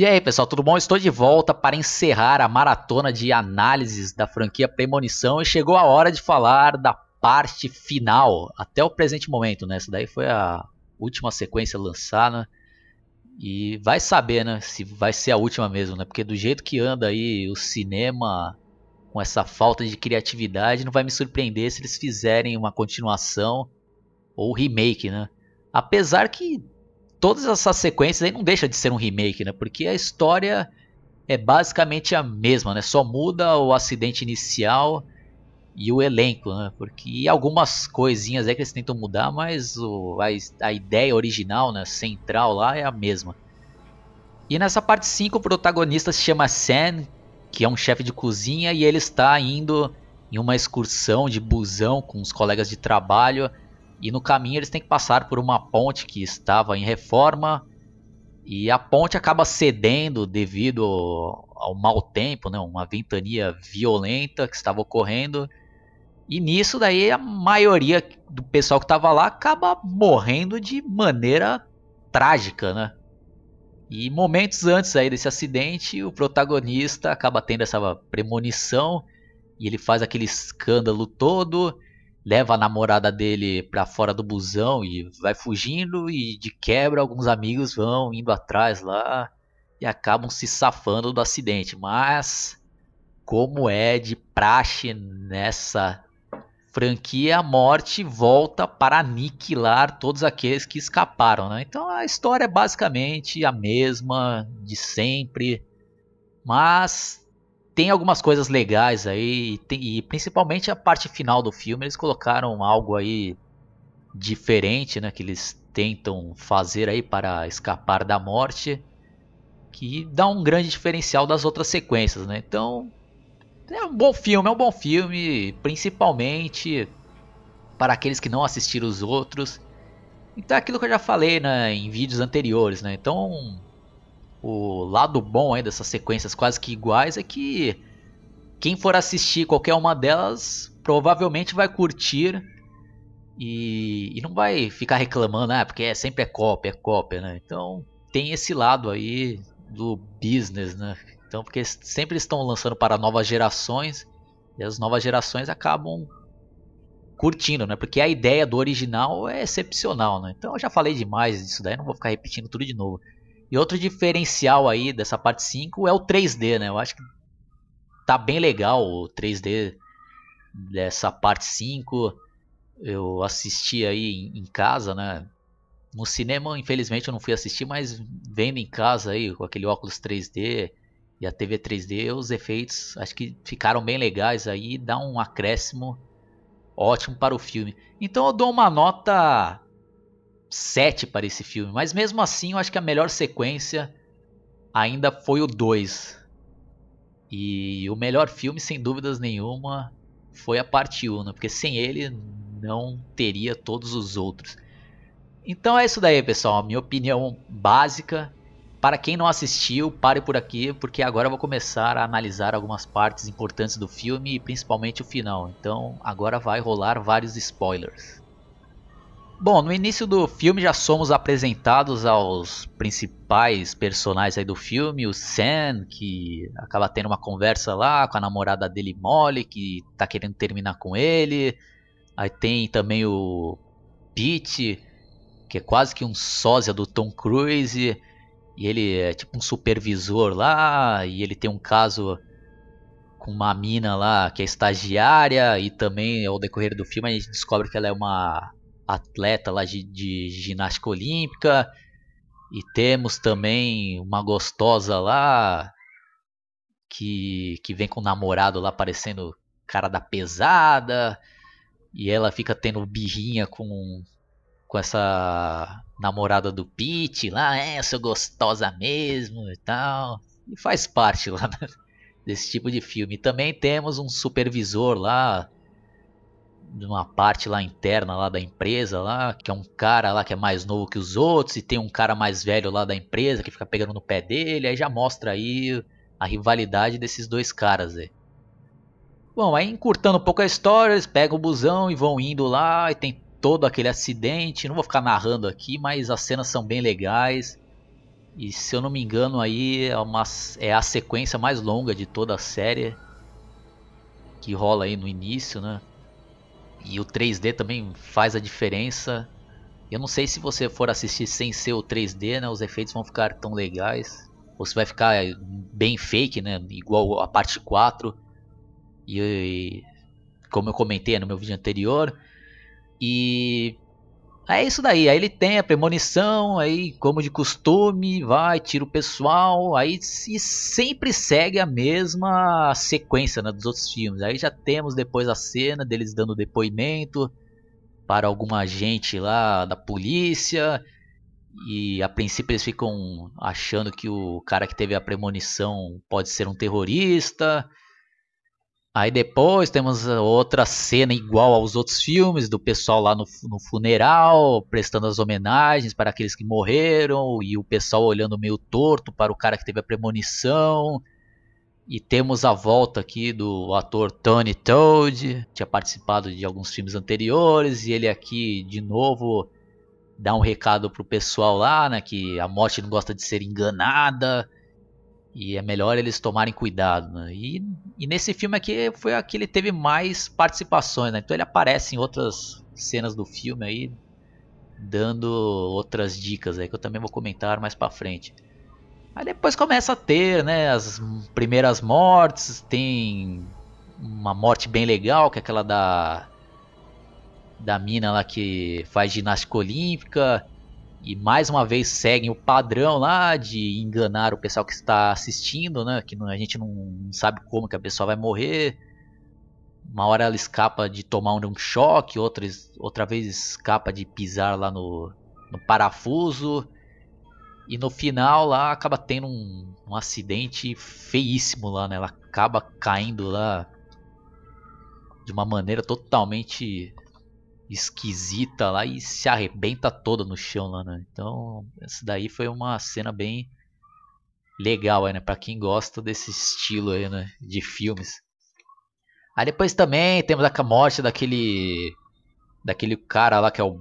E aí, pessoal, tudo bom? Estou de volta para encerrar a maratona de análises da franquia Premonição e chegou a hora de falar da parte final, até o presente momento, né? Essa daí foi a última sequência lançada e vai saber, né, se vai ser a última mesmo, né? Porque do jeito que anda aí o cinema com essa falta de criatividade, não vai me surpreender se eles fizerem uma continuação ou remake, né? Apesar que todas essas sequências aí não deixa de ser um remake, né? Porque a história é basicamente a mesma, né? Só muda o acidente inicial e o elenco, né? Porque algumas coisinhas aí que eles tentam mudar, mas o, a, a ideia original, né, central lá é a mesma. E nessa parte 5 o protagonista se chama Sam, que é um chefe de cozinha e ele está indo em uma excursão de busão com os colegas de trabalho e no caminho eles têm que passar por uma ponte que estava em reforma e a ponte acaba cedendo devido ao mau tempo, né? uma ventania violenta que estava ocorrendo. E nisso daí a maioria do pessoal que estava lá acaba morrendo de maneira trágica, né? E momentos antes aí desse acidente, o protagonista acaba tendo essa premonição e ele faz aquele escândalo todo leva a namorada dele para fora do busão e vai fugindo e de quebra alguns amigos vão indo atrás lá e acabam se safando do acidente. Mas como é de praxe nessa franquia, a morte volta para aniquilar todos aqueles que escaparam, né? Então a história é basicamente a mesma de sempre, mas tem algumas coisas legais aí, tem, e principalmente a parte final do filme, eles colocaram algo aí diferente, né, que eles tentam fazer aí para escapar da morte, que dá um grande diferencial das outras sequências, né? Então, é um bom filme, é um bom filme, principalmente para aqueles que não assistiram os outros. Então é aquilo que eu já falei né, em vídeos anteriores, né? Então o lado bom aí dessas sequências quase que iguais é que quem for assistir qualquer uma delas provavelmente vai curtir e, e não vai ficar reclamando, ah, porque é, sempre é cópia, é cópia, né? Então tem esse lado aí do business, né? Então porque sempre estão lançando para novas gerações e as novas gerações acabam curtindo, né? Porque a ideia do original é excepcional, né? Então eu já falei demais disso daí, não vou ficar repetindo tudo de novo. E outro diferencial aí dessa parte 5 é o 3D, né? Eu acho que tá bem legal o 3D dessa parte 5. Eu assisti aí em casa, né? No cinema, infelizmente, eu não fui assistir, mas vendo em casa aí com aquele óculos 3D e a TV 3D, os efeitos acho que ficaram bem legais aí, dá um acréscimo ótimo para o filme. Então eu dou uma nota 7 para esse filme, mas mesmo assim eu acho que a melhor sequência ainda foi o 2. E o melhor filme, sem dúvidas nenhuma, foi a parte 1, né? porque sem ele não teria todos os outros. Então é isso daí, pessoal, minha opinião básica. Para quem não assistiu, pare por aqui, porque agora eu vou começar a analisar algumas partes importantes do filme e principalmente o final. Então agora vai rolar vários spoilers. Bom, no início do filme já somos apresentados aos principais personagens aí do filme, o Sam, que acaba tendo uma conversa lá com a namorada dele, Molly, que tá querendo terminar com ele. Aí tem também o Pete, que é quase que um sósia do Tom Cruise, e ele é tipo um supervisor lá, e ele tem um caso com uma mina lá que é estagiária, e também ao decorrer do filme a gente descobre que ela é uma atleta lá de, de ginástica olímpica. E temos também uma gostosa lá que, que vem com o namorado lá parecendo cara da pesada. E ela fica tendo birrinha com, com essa namorada do Pete lá, é, eu sou gostosa mesmo e tal. E faz parte lá desse tipo de filme. Também temos um supervisor lá, numa parte lá interna lá da empresa lá, que é um cara lá que é mais novo que os outros e tem um cara mais velho lá da empresa que fica pegando no pé dele, aí já mostra aí a rivalidade desses dois caras aí. Bom, aí encurtando um pouco a história, eles pegam o busão e vão indo lá e tem todo aquele acidente, não vou ficar narrando aqui, mas as cenas são bem legais. E se eu não me engano aí é, uma, é a sequência mais longa de toda a série que rola aí no início, né? E o 3D também faz a diferença. Eu não sei se você for assistir sem ser o 3D, né? Os efeitos vão ficar tão legais. Ou se vai ficar bem fake, né? Igual a parte 4. E como eu comentei no meu vídeo anterior. E é isso daí, aí ele tem a premonição, aí como de costume, vai, tira o pessoal, aí e sempre segue a mesma sequência né, dos outros filmes. Aí já temos depois a cena deles dando depoimento para alguma agente lá da polícia. E a princípio eles ficam achando que o cara que teve a premonição pode ser um terrorista. Aí depois temos outra cena igual aos outros filmes, do pessoal lá no, no, funeral, prestando as homenagens para aqueles que morreram, e o pessoal olhando meio torto para o cara que teve a premonição. E temos a volta aqui do ator Tony Todd, tinha participado de alguns filmes anteriores, e ele aqui de novo dá um recado pro pessoal lá, né, que a morte não gosta de ser enganada e é melhor eles tomarem cuidado. Né? E, e, nesse filme aqui foi a que ele teve mais participações, né? Então ele aparece em outras cenas do filme aí, dando outras dicas aí que eu também vou comentar mais para frente. Aí depois começa a ter, né, as primeiras mortes, tem uma morte bem legal, que é aquela da da mina lá que faz ginástica olímpica e mais uma vez seguem o padrão lá de enganar o pessoal que está assistindo, né? Que a gente não sabe como que a pessoa vai morrer. Uma hora ela escapa de tomar um choque, outra, outra vez escapa de pisar lá no, no parafuso. E no final lá acaba tendo um, um acidente feíssimo lá, né? Ela acaba caindo lá de uma maneira totalmente esquisita lá e se arrebenta toda no chão lá, né? Então, essa daí foi uma cena bem legal né? Pra quem gosta desse estilo aí, né? De filmes. Aí depois também temos a morte daquele. Daquele cara lá que é o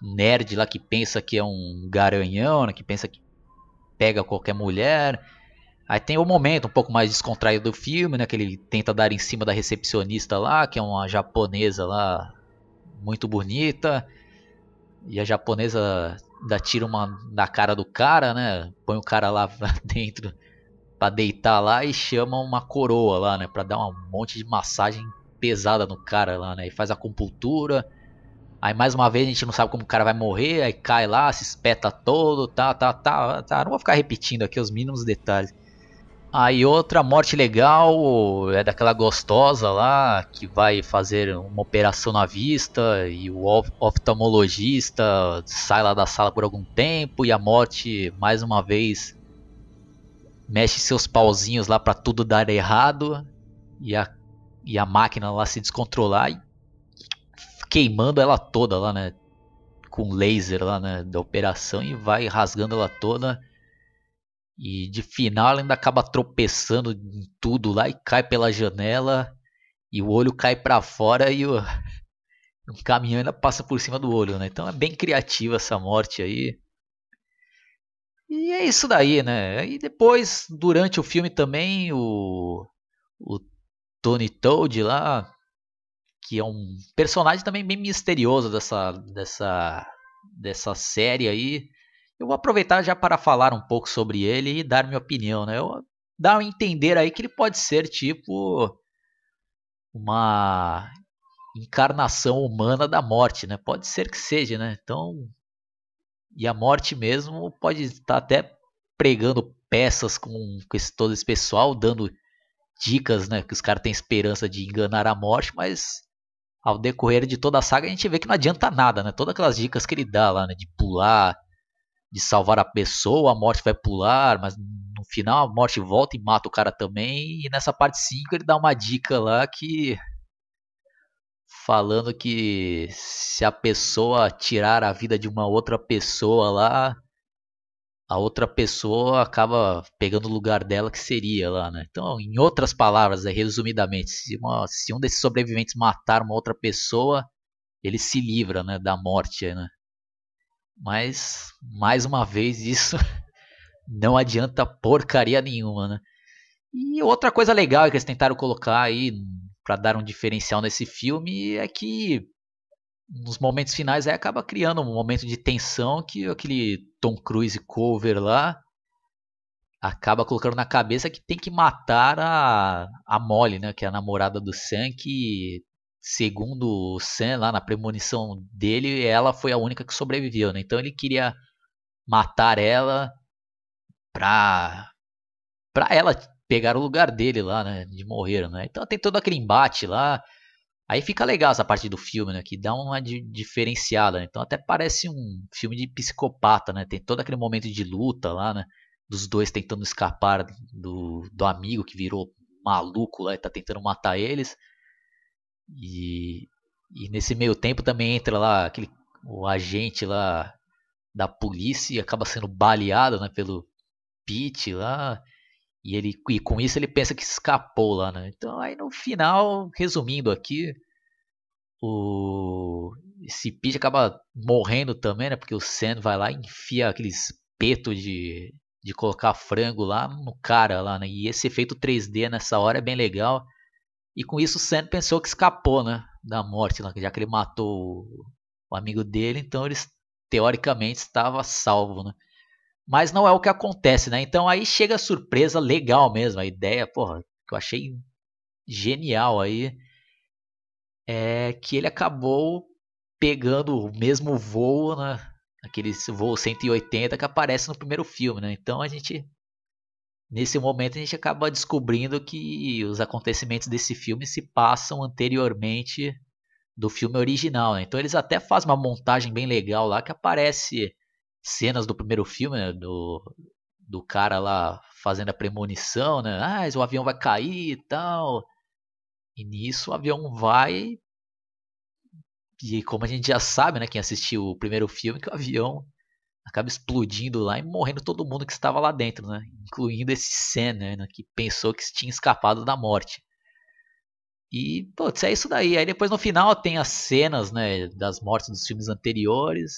nerd lá que pensa que é um garanhão, né? Que pensa que pega qualquer mulher. Aí tem o momento um pouco mais descontraído do filme, né? Que ele tenta dar em cima da recepcionista lá, que é uma japonesa lá muito bonita. E a japonesa ainda tira uma na cara do cara, né? Põe o cara lá dentro para deitar lá e chama uma coroa lá, né? Para dar um monte de massagem pesada no cara lá, né? E faz a compultura. Aí mais uma vez a gente não sabe como o cara vai morrer, aí cai lá, se espeta todo, tá, tá, tá, tá. Não vou ficar repetindo aqui os mínimos detalhes. Aí outra morte legal é daquela gostosa lá que vai fazer uma operação na vista e o oftalmologista sai lá da sala por algum tempo e a morte mais uma vez mexe seus pauzinhos lá para tudo dar errado e a, e a máquina lá se descontrolar e queimando ela toda lá, né? Com laser lá, né? Da operação e vai rasgando ela toda e de final ela ainda acaba tropeçando em tudo lá e cai pela janela. E o olho cai para fora e o, caminhão ainda passa por cima do olho, né? Então é bem criativa essa morte aí. E é isso daí, né? E depois, durante o filme também, o, o Tony Toad lá, que é um personagem também bem misterioso dessa, dessa, dessa série aí. Eu vou aproveitar já para falar um pouco sobre ele e dar minha opinião, né? Eu dar a entender aí que ele pode ser tipo uma encarnação humana da morte, né? Pode ser que seja, né? Então, e a morte mesmo pode estar até pregando peças com, com todo esse pessoal, dando dicas, né? Que os caras têm esperança de enganar a morte, mas ao decorrer de toda a saga a gente vê que não adianta nada, né? Todas aquelas dicas que ele dá lá, né? De pular, de salvar a pessoa, a morte vai pular, mas no final a morte volta e mata o cara também. E nessa parte 5 ele dá uma dica lá que. Falando que se a pessoa tirar a vida de uma outra pessoa lá, a outra pessoa acaba pegando o lugar dela que seria lá, né? Então, em outras palavras, é, resumidamente, se, uma, se um desses sobreviventes matar uma outra pessoa, ele se livra, né, da morte, né? Mas, mais uma vez, isso não adianta porcaria nenhuma, né? E outra coisa legal que eles tentaram colocar aí para dar um diferencial nesse filme é que nos momentos finais aí acaba criando um momento de tensão que aquele Tom Cruise cover lá acaba colocando na cabeça que tem que matar a, a Molly, né, que é a namorada do Sam, que segundo o Sam lá na premonição dele, ela foi a única que sobreviveu, né? Então ele queria matar ela pra pra ela pegar o lugar dele lá, né, de morrer, né? Então tem todo aquele embate lá. Aí fica legal essa parte do filme, né? Que dá uma diferenciada. Né? Então até parece um filme de psicopata, né? Tem todo aquele momento de luta lá, né? Dos dois tentando escapar do, do amigo que virou maluco lá e tá tentando matar eles. E, e nesse meio tempo também entra lá aquele o agente lá da polícia e acaba sendo baleado, né? Pelo Pete lá. E, ele, e com isso ele pensa que escapou lá, né? Então aí no final, resumindo aqui, o esse Pete acaba morrendo também, né? Porque o Sam vai lá e enfia aquele espeto de, de colocar frango lá no cara lá, né? E esse efeito 3D nessa hora é bem legal. E com isso Sam pensou que escapou, né? Da morte, lá, já que ele matou o, o amigo dele, então ele teoricamente estava salvo, né? mas não é o que acontece, né? Então aí chega a surpresa legal mesmo, a ideia, porra, que eu achei genial aí é que ele acabou pegando o mesmo voo, né? Aquele voo 180 que aparece no primeiro filme, né? Então a gente nesse momento a gente acaba descobrindo que os acontecimentos desse filme se passam anteriormente do filme original, né? Então eles até fazem uma montagem bem legal lá que aparece cenas do primeiro filme, né, do, do cara lá fazendo a premonição, né? Ah, o avião vai cair e tal. E nisso o avião vai. E como a gente já sabe, né? Quem assistiu o primeiro filme, que o avião acaba explodindo lá e morrendo todo mundo que estava lá dentro, né? Incluindo esse Sam, né? Que pensou que tinha escapado da morte. E, putz, é isso daí. Aí depois no final tem as cenas, né? Das mortes dos filmes anteriores.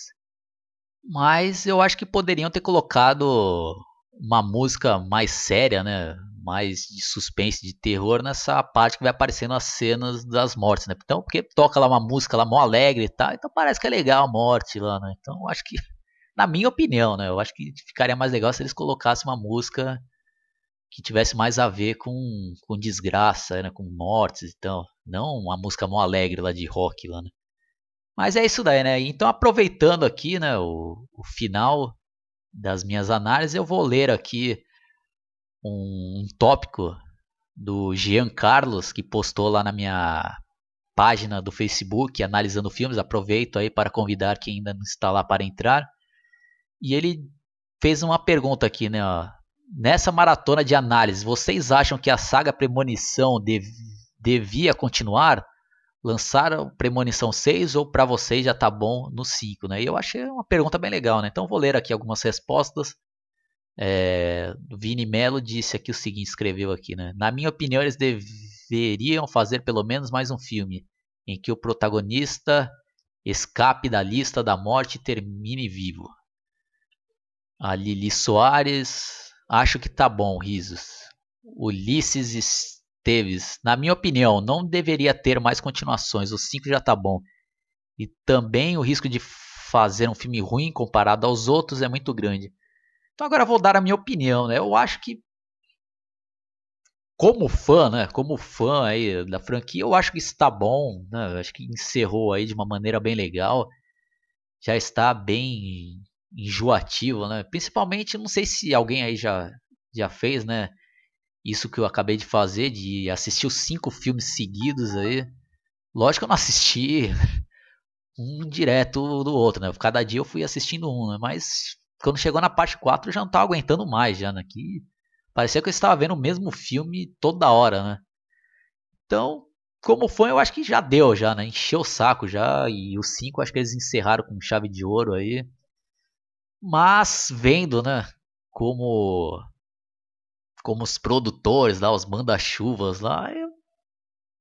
Mas eu acho que poderiam ter colocado uma música mais séria, né? Mais de suspense, de terror nessa parte que vai aparecendo as cenas das mortes, né? Então, porque toca lá uma música lá mó alegre e tal, então parece que é legal a morte lá, né? Então, eu acho que, na minha opinião, né? Eu acho que ficaria mais legal se eles colocassem uma música que tivesse mais a ver com, com desgraça, né? Com mortes e tal. Não uma música mó alegre lá de rock lá, né? Mas é isso daí, né? Então, aproveitando aqui né, o, o final das minhas análises, eu vou ler aqui um, um tópico do Jean Carlos, que postou lá na minha página do Facebook, analisando filmes. Aproveito aí para convidar quem ainda não está lá para entrar. E ele fez uma pergunta aqui, né? Ó. Nessa maratona de análise, vocês acham que a saga Premonição dev devia continuar? lançaram Premonição 6 ou para vocês já tá bom no 5, né? E eu achei uma pergunta bem legal, né? Então vou ler aqui algumas respostas. É, Vini Melo disse aqui o seguinte, escreveu aqui, né? Na minha opinião, eles deveriam fazer pelo menos mais um filme em que o protagonista escape da lista da morte e termine vivo. A Lili Soares, acho que tá bom, risos. Ulisses Teves, na minha opinião, não deveria ter mais continuações. O 5 já tá bom. E também o risco de fazer um filme ruim comparado aos outros é muito grande. Então agora vou dar a minha opinião, né? Eu acho que como fã, né? Como fã aí da franquia, eu acho que está bom, né? Acho que encerrou aí de uma maneira bem legal. Já está bem enjoativo, né? Principalmente, não sei se alguém aí já já fez, né? isso que eu acabei de fazer, de assistir os cinco filmes seguidos aí. Lógico que eu não assisti um direto do outro, né? Cada dia eu fui assistindo um, né? Mas quando chegou na parte 4 eu já não estava aguentando mais, já, né? Que parecia que eu estava vendo o mesmo filme toda hora, né? Então, como foi, eu acho que já deu, já, né? Encheu o saco já. E os 5 acho que eles encerraram com chave de ouro aí. Mas vendo, né? Como como os produtores lá, os manda-chuvas lá, eu...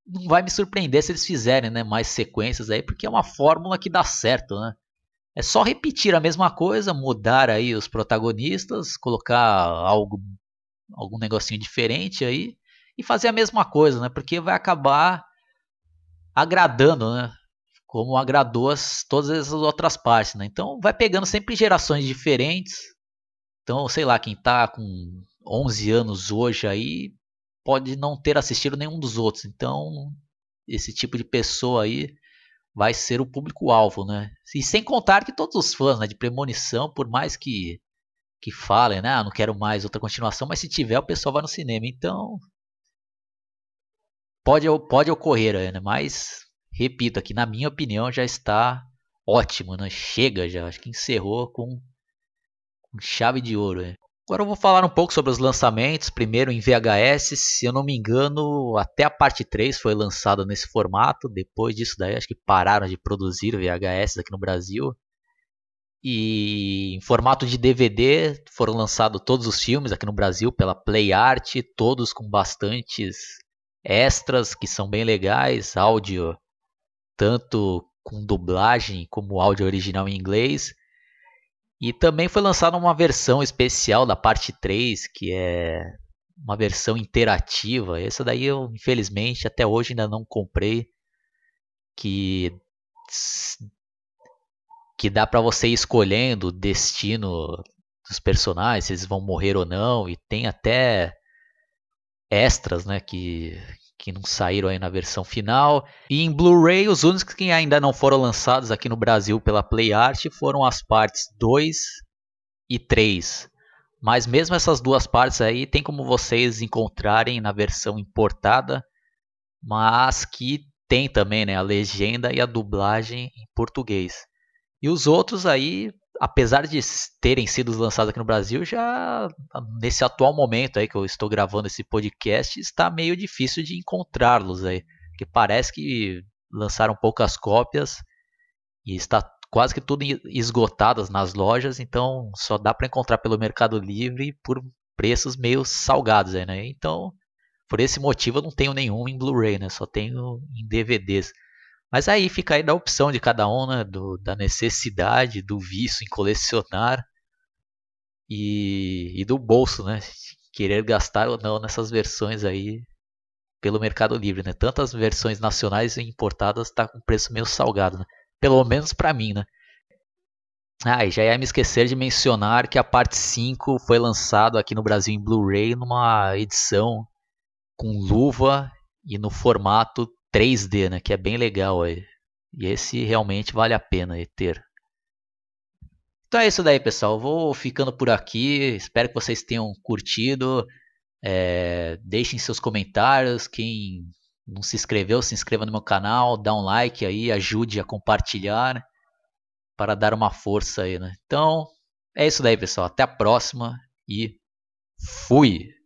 não vai me surpreender se eles fizerem né, mais sequências aí, porque é uma fórmula que dá certo, né? É só repetir a mesma coisa, mudar aí os protagonistas, colocar algo, algum negocinho diferente aí e fazer a mesma coisa, né? Porque vai acabar agradando, né? Como agradou as, todas as outras partes, né? Então vai pegando sempre gerações diferentes. Então, sei lá, quem tá com 11 anos hoje aí pode não ter assistido nenhum dos outros. Então, esse tipo de pessoa aí vai ser o público-alvo, né? E sem contar que todos os fãs né, de Premonição, por mais que, que falem, né? Ah, não quero mais outra continuação, mas se tiver, o pessoal vai no cinema. Então, pode, pode ocorrer, né? Mas, repito aqui, na minha opinião, já está ótimo, né? Chega já, acho que encerrou com, com chave de ouro. Né? Agora eu vou falar um pouco sobre os lançamentos. Primeiro em VHS, se eu não me engano, até a parte 3 foi lançada nesse formato. Depois disso daí, acho que pararam de produzir VHS aqui no Brasil. E em formato de DVD foram lançados todos os filmes aqui no Brasil pela Play Art, todos com bastantes extras que são bem legais, áudio tanto com dublagem como áudio original em inglês. E também foi lançada uma versão especial da parte 3, que é uma versão interativa. Essa daí eu, infelizmente, até hoje ainda não comprei. Que que dá para você ir escolhendo o destino dos personagens, se eles vão morrer ou não, e tem até extras, né, que que não saíram aí na versão final. E em Blu-ray, os únicos que ainda não foram lançados aqui no Brasil pela PlayArt foram as partes 2 e 3. Mas mesmo essas duas partes aí tem como vocês encontrarem na versão importada, mas que tem também né, a legenda e a dublagem em português. E os outros aí apesar de terem sido lançados aqui no Brasil, já nesse atual momento aí que eu estou gravando esse podcast, está meio difícil de encontrá-los aí, porque parece que lançaram poucas cópias e está quase que tudo esgotadas nas lojas, então só dá para encontrar pelo Mercado Livre por preços meio salgados aí, né? Então, por esse motivo eu não tenho nenhum em Blu-ray, né? Só tenho em DVDs. Mas aí fica aí da opção de cada um, né? Do, da necessidade, do vício em colecionar e, e do bolso, né? Querer gastar ou não nessas versões aí pelo Mercado Livre, né? Tantas versões nacionais e importadas tá com preço meio salgado, né? Pelo menos para mim, né? Ah, e já ia me esquecer de mencionar que a parte 5 foi lançado aqui no Brasil em Blu-ray numa edição com luva e no formato 3D, né? Que é bem legal. E esse realmente vale a pena ter. Então é isso daí, pessoal. vou ficando por aqui. Espero que vocês tenham curtido. É, deixem seus comentários. Quem não se inscreveu, se inscreva no meu canal. Dá um like aí, ajude a compartilhar para dar uma força aí, né? Então é isso daí, pessoal. Até a próxima e fui!